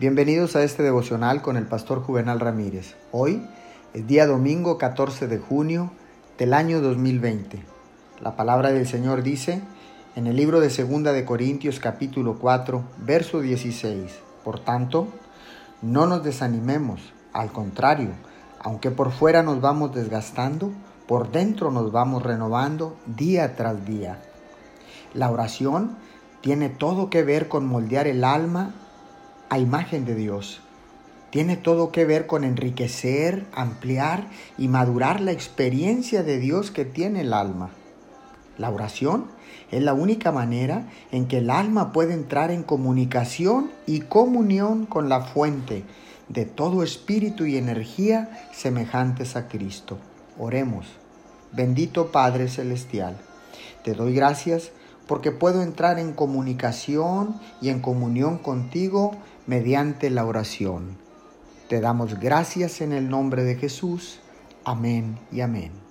Bienvenidos a este devocional con el pastor Juvenal Ramírez. Hoy es día domingo 14 de junio del año 2020. La palabra del Señor dice en el libro de Segunda de Corintios capítulo 4, verso 16. Por tanto, no nos desanimemos, al contrario, aunque por fuera nos vamos desgastando, por dentro nos vamos renovando día tras día. La oración tiene todo que ver con moldear el alma a imagen de Dios. Tiene todo que ver con enriquecer, ampliar y madurar la experiencia de Dios que tiene el alma. La oración es la única manera en que el alma puede entrar en comunicación y comunión con la fuente de todo espíritu y energía semejantes a Cristo. Oremos. Bendito Padre Celestial, te doy gracias porque puedo entrar en comunicación y en comunión contigo mediante la oración. Te damos gracias en el nombre de Jesús. Amén y amén.